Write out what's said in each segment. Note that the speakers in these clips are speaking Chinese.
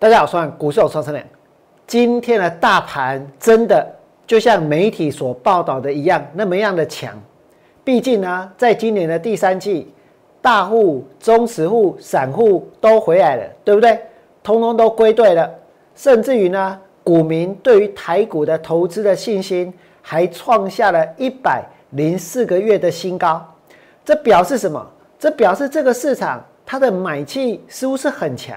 大家好，我是股市有双成。今天的大盘真的就像媒体所报道的一样，那么样的强。毕竟呢，在今年的第三季，大户、中实户、散户都回来了，对不对？通通都归队了。甚至于呢，股民对于台股的投资的信心还创下了一百零四个月的新高。这表示什么？这表示这个市场它的买气似乎是很强。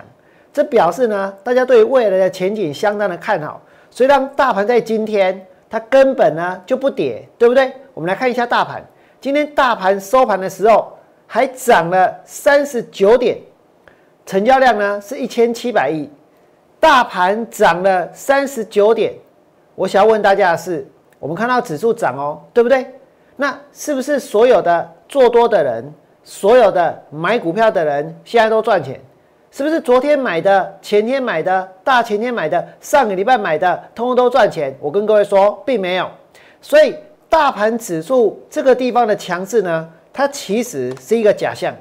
这表示呢，大家对未来的前景相当的看好，所以让大盘在今天它根本呢就不跌，对不对？我们来看一下大盘，今天大盘收盘的时候还涨了三十九点，成交量呢是一千七百亿，大盘涨了三十九点。我想要问大家的是，我们看到指数涨哦，对不对？那是不是所有的做多的人，所有的买股票的人现在都赚钱？是不是昨天买的、前天买的、大前天买的、上个礼拜买的，通通都赚钱？我跟各位说，并没有。所以大盘指数这个地方的强势呢，它其实是一个假象。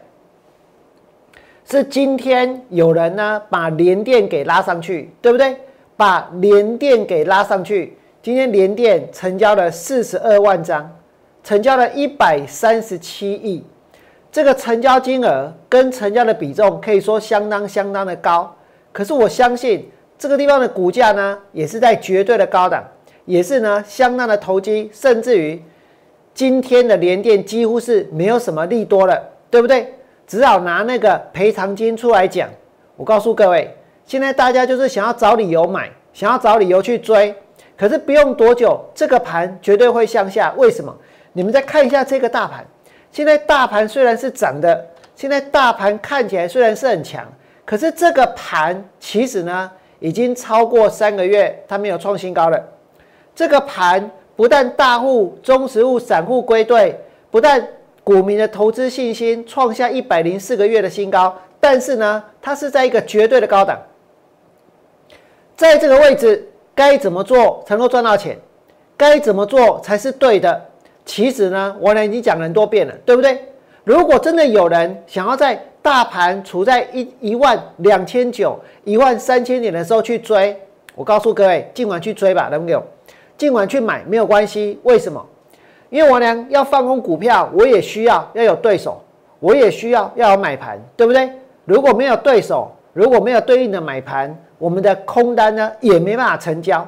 是今天有人呢把连电给拉上去，对不对？把连电给拉上去。今天连电成交了四十二万张，成交了一百三十七亿。这个成交金额跟成交的比重可以说相当相当的高，可是我相信这个地方的股价呢，也是在绝对的高档，也是呢相当的投机，甚至于今天的连电几乎是没有什么利多了，对不对？只好拿那个赔偿金出来讲。我告诉各位，现在大家就是想要找理由买，想要找理由去追，可是不用多久，这个盘绝对会向下。为什么？你们再看一下这个大盘。现在大盘虽然是涨的，现在大盘看起来虽然是很强，可是这个盘其实呢，已经超过三个月它没有创新高了。这个盘不但大户、中实户、散户归队，不但股民的投资信心创下一百零四个月的新高，但是呢，它是在一个绝对的高档。在这个位置该怎么做才能够赚到钱？该怎么做才是对的？其实呢，我呢已经讲了很多遍了，对不对？如果真的有人想要在大盘处在一一万两千九、一万三千点的时候去追，我告诉各位，尽管去追吧，能不能？尽管去买没有关系。为什么？因为我呢要放空股票，我也需要要有对手，我也需要要有买盘，对不对？如果没有对手，如果没有对应的买盘，我们的空单呢也没办法成交。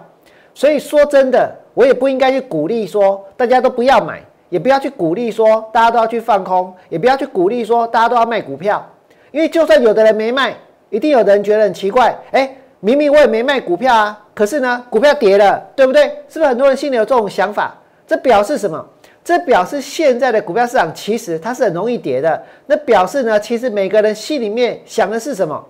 所以说真的。我也不应该去鼓励说大家都不要买，也不要去鼓励说大家都要去放空，也不要去鼓励说大家都要卖股票，因为就算有的人没卖，一定有的人觉得很奇怪，哎，明明我也没卖股票啊，可是呢，股票跌了，对不对？是不是很多人心里有这种想法？这表示什么？这表示现在的股票市场其实它是很容易跌的。那表示呢，其实每个人心里面想的是什么？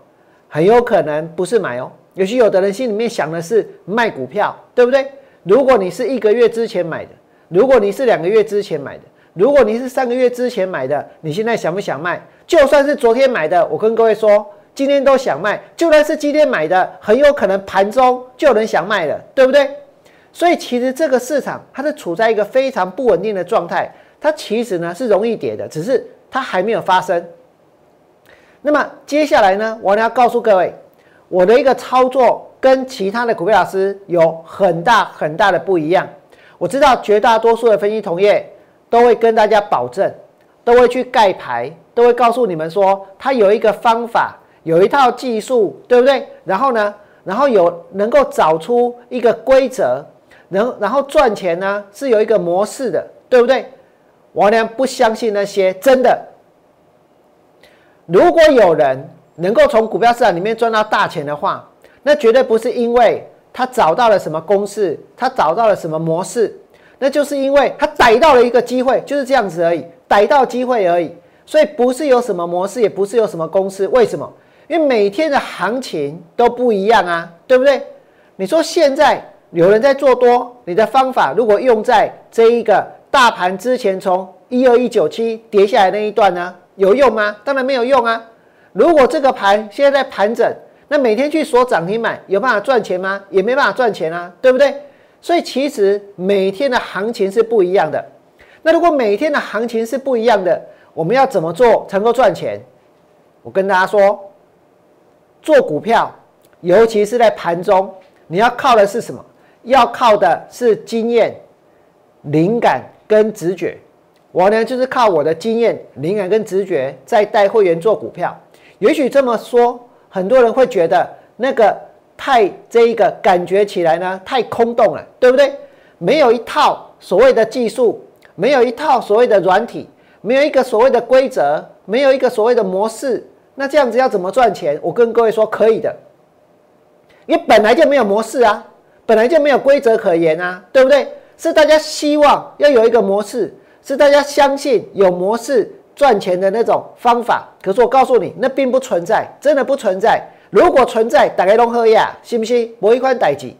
很有可能不是买哦，也许有的人心里面想的是卖股票，对不对？如果你是一个月之前买的，如果你是两个月之前买的，如果你是三个月之前买的，你现在想不想卖？就算是昨天买的，我跟各位说，今天都想卖。就算是今天买的，很有可能盘中就有人想卖了，对不对？所以其实这个市场它是处在一个非常不稳定的状态，它其实呢是容易跌的，只是它还没有发生。那么接下来呢，我要告诉各位我的一个操作。跟其他的股票老师有很大很大的不一样。我知道绝大多数的分析同业都会跟大家保证，都会去盖牌，都会告诉你们说，他有一个方法，有一套技术，对不对？然后呢，然后有能够找出一个规则，能然后赚钱呢是有一个模式的，对不对？我呢不相信那些真的。如果有人能够从股票市场里面赚到大钱的话，那绝对不是因为他找到了什么公式，他找到了什么模式，那就是因为他逮到了一个机会，就是这样子而已，逮到机会而已。所以不是有什么模式，也不是有什么公式。为什么？因为每天的行情都不一样啊，对不对？你说现在有人在做多，你的方法如果用在这一个大盘之前从一二一九七跌下来那一段呢，有用吗？当然没有用啊。如果这个盘现在在盘整。那每天去锁涨停板有办法赚钱吗？也没办法赚钱啊，对不对？所以其实每天的行情是不一样的。那如果每天的行情是不一样的，我们要怎么做才能够赚钱？我跟大家说，做股票尤其是在盘中，你要靠的是什么？要靠的是经验、灵感跟直觉。我呢，就是靠我的经验、灵感跟直觉，在带会员做股票。也许这么说，很多人会觉得那个太这一个感觉起来呢，太空洞了，对不对？没有一套所谓的技术，没有一套所谓的软体，没有一个所谓的规则，没有一个所谓的模式，那这样子要怎么赚钱？我跟各位说，可以的。因为本来就没有模式啊，本来就没有规则可言啊，对不对？是大家希望要有一个模式，是大家相信有模式赚钱的那种方法。可是我告诉你，那并不存在，真的不存在。如果存在，打开龙喝呀，信不信？博一款代级。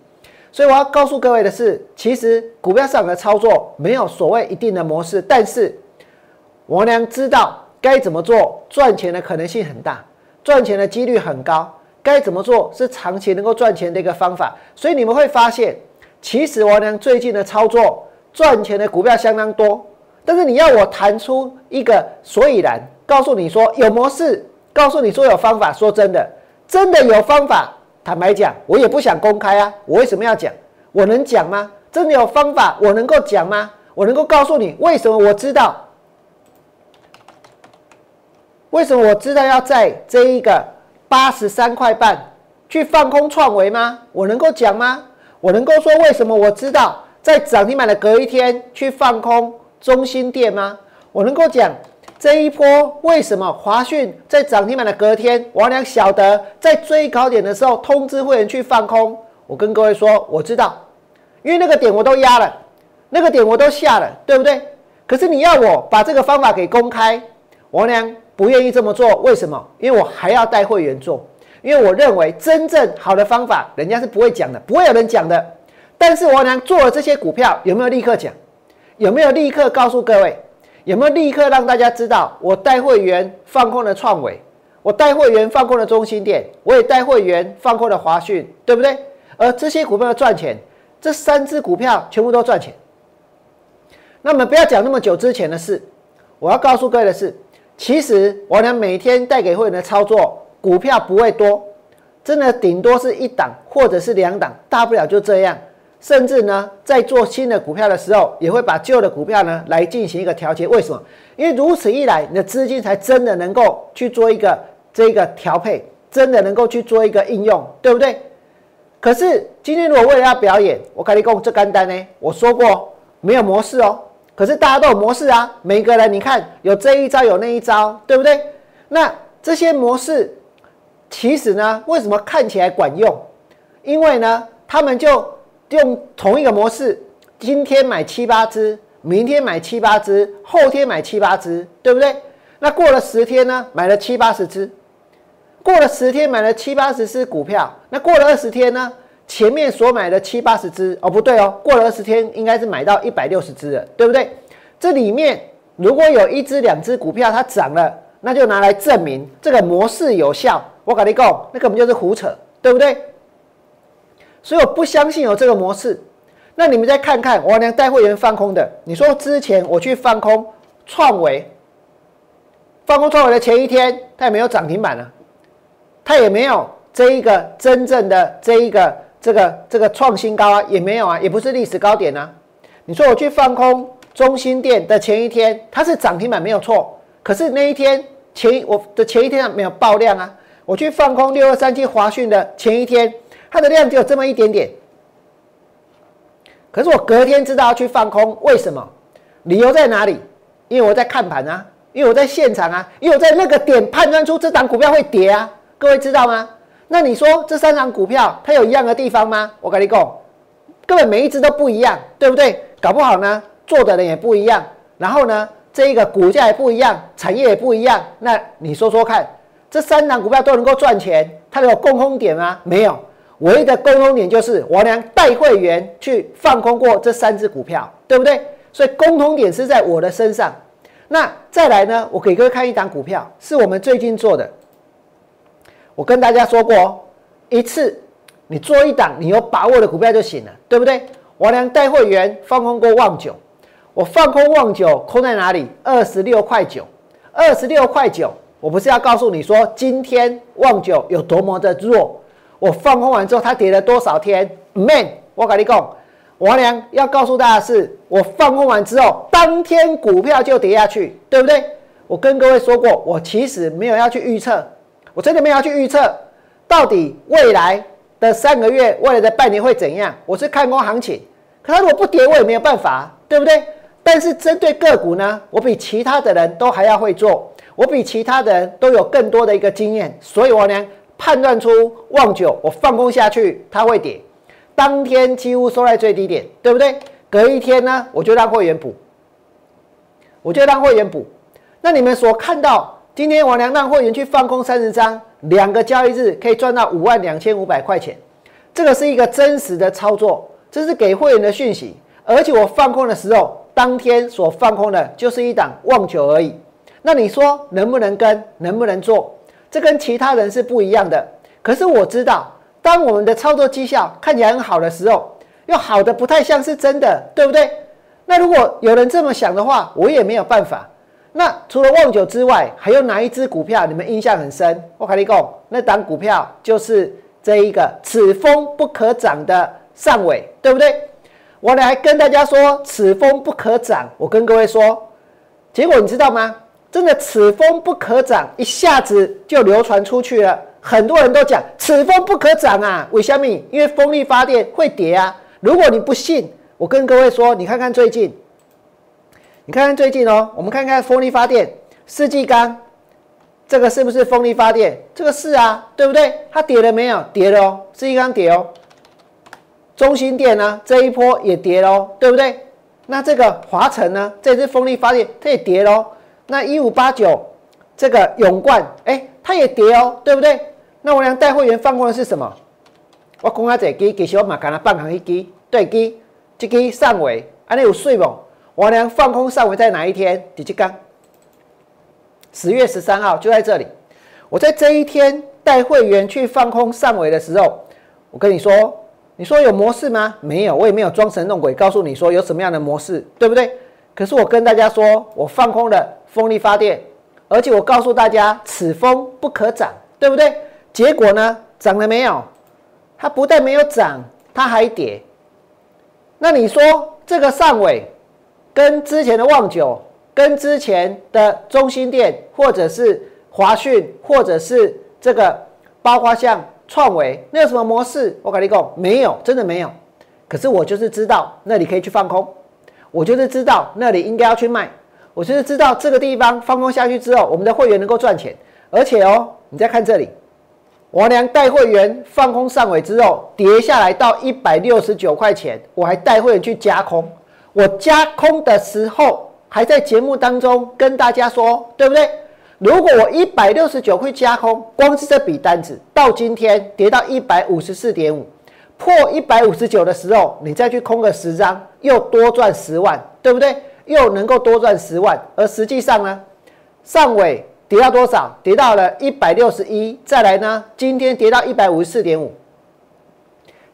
所以我要告诉各位的是，其实股票市场的操作没有所谓一定的模式，但是我娘知道该怎么做，赚钱的可能性很大，赚钱的几率很高。该怎么做是长期能够赚钱的一个方法。所以你们会发现，其实我娘最近的操作赚钱的股票相当多。但是你要我谈出一个所以然，告诉你说有模式，告诉你说有方法，说真的，真的有方法。坦白讲，我也不想公开啊！我为什么要讲？我能讲吗？真的有方法，我能够讲吗？我能够告诉你为什么我知道？为什么我知道要在这一个八十三块半去放空创维吗？我能够讲吗？我能够说为什么我知道在涨停板的隔一天去放空中心店吗？我能够讲？这一波为什么华讯在涨停板的隔天，王良晓得在追高点的时候通知会员去放空？我跟各位说，我知道，因为那个点我都压了，那个点我都下了，对不对？可是你要我把这个方法给公开，王良不愿意这么做，为什么？因为我还要带会员做，因为我认为真正好的方法，人家是不会讲的，不会有人讲的。但是王良做了这些股票，有没有立刻讲？有没有立刻告诉各位？有没有立刻让大家知道我带会员放空的创维，我带会员放空的中心店，我也带会员放空的华讯，对不对？而这些股票要赚钱，这三只股票全部都赚钱。那么不要讲那么久之前的事，我要告诉各位的是，其实我呢每天带给会员的操作股票不会多，真的顶多是一档或者是两档，大不了就这样。甚至呢，在做新的股票的时候，也会把旧的股票呢来进行一个调节。为什么？因为如此一来，你的资金才真的能够去做一个这个调配，真的能够去做一个应用，对不对？可是今天如果为了要表演，我跟你讲这干单呢，我说过没有模式哦。可是大家都有模式啊，每个人你看有这一招有那一招，对不对？那这些模式其实呢，为什么看起来管用？因为呢，他们就。用同一个模式，今天买七八只，明天买七八只，后天买七八只，对不对？那过了十天呢？买了七八十只，过了十天买了七八十只股票。那过了二十天呢？前面所买的七八十只，哦不对哦，过了二十天应该是买到一百六十只了，对不对？这里面如果有一只两只股票它涨了，那就拿来证明这个模式有效。我跟你讲，那根本就是胡扯，对不对？所以我不相信有这个模式。那你们再看看我娘带会员放空的，你说之前我去放空创维，放空创维的前一天，它也没有涨停板啊，它也没有这一个真正的这一个这个这个创新高啊，也没有啊，也不是历史高点啊。你说我去放空中心店的前一天，它是涨停板没有错，可是那一天前我的前一天没有爆量啊。我去放空六二三七华讯的前一天。它的量只有这么一点点，可是我隔天知道要去放空，为什么？理由在哪里？因为我在看盘啊，因为我在现场啊，因为我在那个点判断出这档股票会跌啊，各位知道吗？那你说这三档股票它有一样的地方吗？我跟你讲，根本每一只都不一样，对不对？搞不好呢，做的人也不一样，然后呢，这一个股价也不一样，产业也不一样，那你说说看，这三档股票都能够赚钱，它有共通点吗？没有。唯一的共同点就是我娘带会员去放空过这三只股票，对不对？所以共同点是在我的身上。那再来呢？我给各位看一档股票，是我们最近做的。我跟大家说过，一次你做一档你有把握的股票就行了，对不对？我娘带会员放空过旺九，我放空旺九空在哪里？二十六块九，二十六块九。我不是要告诉你说今天旺九有多么的弱。我放空完之后它跌了多少天？Man，我跟你讲，王良要告诉大家是，我放空完之后，当天股票就跌下去，对不对？我跟各位说过，我其实没有要去预测，我真的没有要去预测到底未来的三个月、未来的半年会怎样。我是看空行情，可它如果不跌，我也没有办法，对不对？但是针对个股呢，我比其他的人都还要会做，我比其他的人都有更多的一个经验，所以我呢判断出望九，我放空下去它会跌，当天几乎收在最低点，对不对？隔一天呢，我就让会员补，我就让会员补。那你们所看到，今天王良让会员去放空三十张，两个交易日可以赚到五万两千五百块钱，这个是一个真实的操作，这是给会员的讯息，而且我放空的时候。当天所放空的就是一档望九而已，那你说能不能跟，能不能做？这跟其他人是不一样的。可是我知道，当我们的操作绩效看起来很好的时候，又好的不太像是真的，对不对？那如果有人这么想的话，我也没有办法。那除了旺九之外，还有哪一只股票你们印象很深？我跟你讲，那档股票就是这一个此风不可长的上尾，对不对？我来跟大家说，此风不可长。我跟各位说，结果你知道吗？真的，此风不可长，一下子就流传出去了。很多人都讲此风不可长啊，为什么？因为风力发电会跌啊。如果你不信，我跟各位说，你看看最近，你看看最近哦，我们看看风力发电，世纪钢，这个是不是风力发电？这个是啊，对不对？它跌了没有？跌了哦，世纪钢跌哦。中心电呢，这一波也跌喽，对不对？那这个华晨呢，这支风力发电它也跌喽。那一五八九这个永冠，哎，它也跌哦，对不对？那我俩带会员放空的是什么？我讲下这支，其实我嘛干了半行一支，对支，这支上尾，安尼有水不？我俩放空上尾在哪一天？第几刚？十月十三号就在这里。我在这一天带会员去放空上尾的时候，我跟你说。你说有模式吗？没有，我也没有装神弄鬼告诉你说有什么样的模式，对不对？可是我跟大家说，我放空了风力发电，而且我告诉大家此风不可长，对不对？结果呢，涨了没有？它不但没有涨，它还跌。那你说这个上尾跟之前的旺九，跟之前的中心店，或者是华讯，或者是这个包括像。创维那有什么模式？我跟你讲，没有，真的没有。可是我就是知道那里可以去放空，我就是知道那里应该要去卖，我就是知道这个地方放空下去之后，我们的会员能够赚钱。而且哦，你再看这里，王良带会员放空上尾之后，跌下来到一百六十九块钱，我还带会员去加空。我加空的时候，还在节目当中跟大家说，对不对？如果我一百六十九会加空，光是这笔单子到今天跌到一百五十四点五，破一百五十九的时候，你再去空个十张，又多赚十万，对不对？又能够多赚十万。而实际上呢，上尾跌到多少？跌到了一百六十一。再来呢，今天跌到一百五十四点五，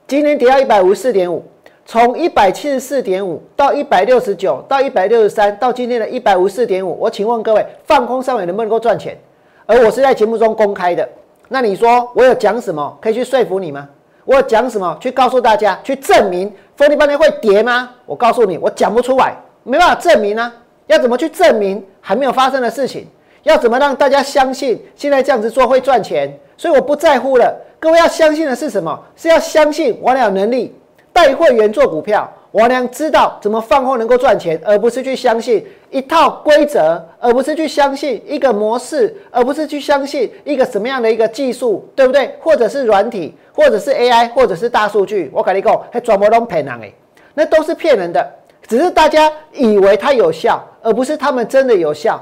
今天跌到一百五十四点五。从一百七十四点五到一百六十九，到一百六十三，到今天的一百五十四点五，我请问各位，放空上尾能不能够赚钱？而我是在节目中公开的，那你说我有讲什么可以去说服你吗？我讲什么去告诉大家，去证明风力半天会跌吗？我告诉你，我讲不出来，没办法证明啊。要怎么去证明还没有发生的事情？要怎么让大家相信现在这样子做会赚钱？所以我不在乎了。各位要相信的是什么？是要相信我俩有能力。带会员做股票，王良知道怎么放货能够赚钱，而不是去相信一套规则，而不是去相信一个模式，而不是去相信一个什么样的一个技术，对不对？或者是软体，或者是 AI，或者是大数据。我跟你讲，还全部都骗人诶，那都是骗人的，只是大家以为它有效，而不是他们真的有效。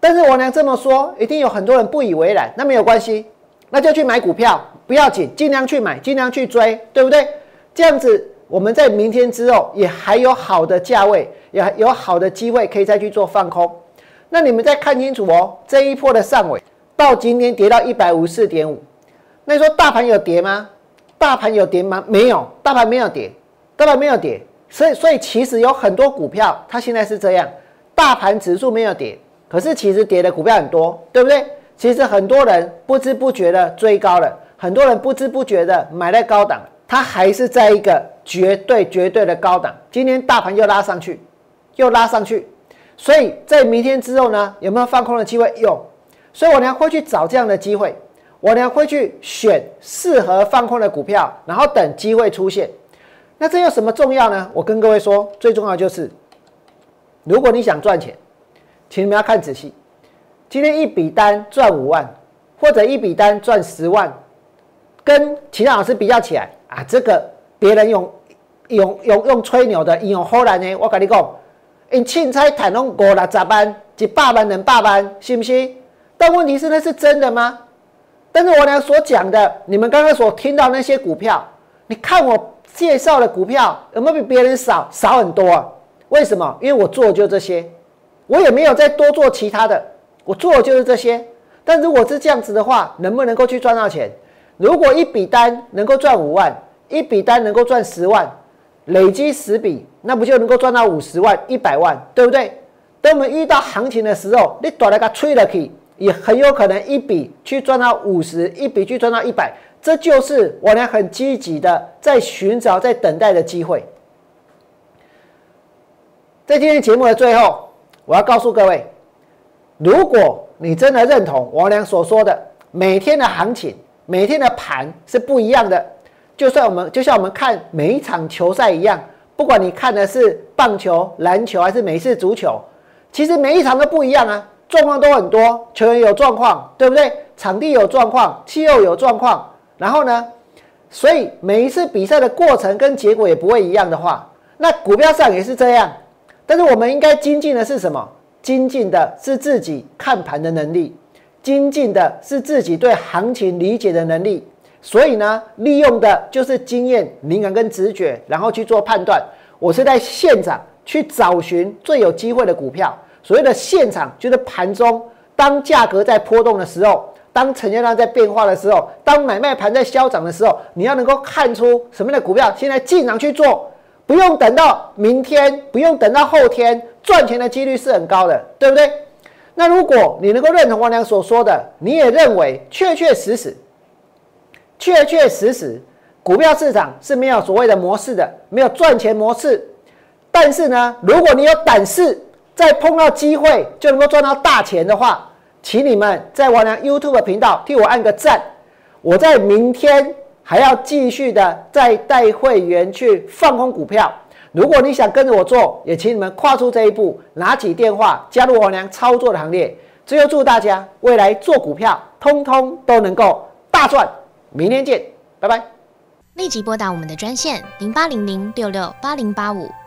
但是王良这么说，一定有很多人不以为然。那没有关系，那就去买股票，不要紧，尽量去买，尽量去追，对不对？这样子，我们在明天之后也还有好的价位，也有好的机会可以再去做放空。那你们再看清楚哦，这一波的上尾到今天跌到一百五十四点五。那你说大盘有跌吗？大盘有跌吗？没有，大盘没有跌，大盘没有跌。所以，所以其实有很多股票它现在是这样，大盘指数没有跌，可是其实跌的股票很多，对不对？其实很多人不知不觉的追高了。很多人不知不觉的买在高档，它还是在一个绝对绝对的高档。今天大盘又拉上去，又拉上去，所以在明天之后呢，有没有放空的机会？有，所以我呢会去找这样的机会，我呢会去选适合放空的股票，然后等机会出现。那这有什么重要呢？我跟各位说，最重要就是，如果你想赚钱，请你们要看仔细。今天一笔单赚五万，或者一笔单赚十万，跟其他老师比较起来啊，这个别人用用用用吹牛的，用后来呢，我跟你讲，因凊彩谈拢五六十万、一百万、两百万，信不信？但问题是，那是真的吗？但是我俩所讲的，你们刚刚所听到那些股票，你看我介绍的股票有没有比别人少？少很多啊？为什么？因为我做的就这些，我也没有再多做其他的。我做的就是这些，但如果是这样子的话，能不能够去赚到钱？如果一笔单能够赚五万，一笔单能够赚十万，累积十笔，那不就能够赚到五十万、一百万，对不对？等我们遇到行情的时候，你短了个吹了去，也很有可能一笔去赚到五十，一笔去赚到一百，这就是我俩很积极的在寻找、在等待的机会。在今天节目的最后，我要告诉各位。如果你真的认同王良所说的，每天的行情、每天的盘是不一样的，就算我们就像我们看每一场球赛一样，不管你看的是棒球、篮球还是美式足球，其实每一场都不一样啊，状况都很多，球员有状况，对不对？场地有状况，气候有状况，然后呢，所以每一次比赛的过程跟结果也不会一样的话，那股票上也是这样。但是我们应该精进的是什么？精进的是自己看盘的能力，精进的是自己对行情理解的能力，所以呢，利用的就是经验、灵感跟直觉，然后去做判断。我是在现场去找寻最有机会的股票。所谓的现场，就是盘中当价格在波动的时候，当成交量在变化的时候，当买卖盘在消涨的时候，你要能够看出什么样的股票现在进场去做。不用等到明天，不用等到后天，赚钱的几率是很高的，对不对？那如果你能够认同王良所说的，你也认为确确实实、确确实实，股票市场是没有所谓的模式的，没有赚钱模式。但是呢，如果你有胆识，在碰到机会就能够赚到大钱的话，请你们在王良 YouTube 频道替我按个赞。我在明天。还要继续的再带会员去放空股票。如果你想跟着我做，也请你们跨出这一步，拿起电话加入我娘操作的行列。最后祝大家未来做股票，通通都能够大赚。明天见，拜拜。立即拨打我们的专线零八零零六六八零八五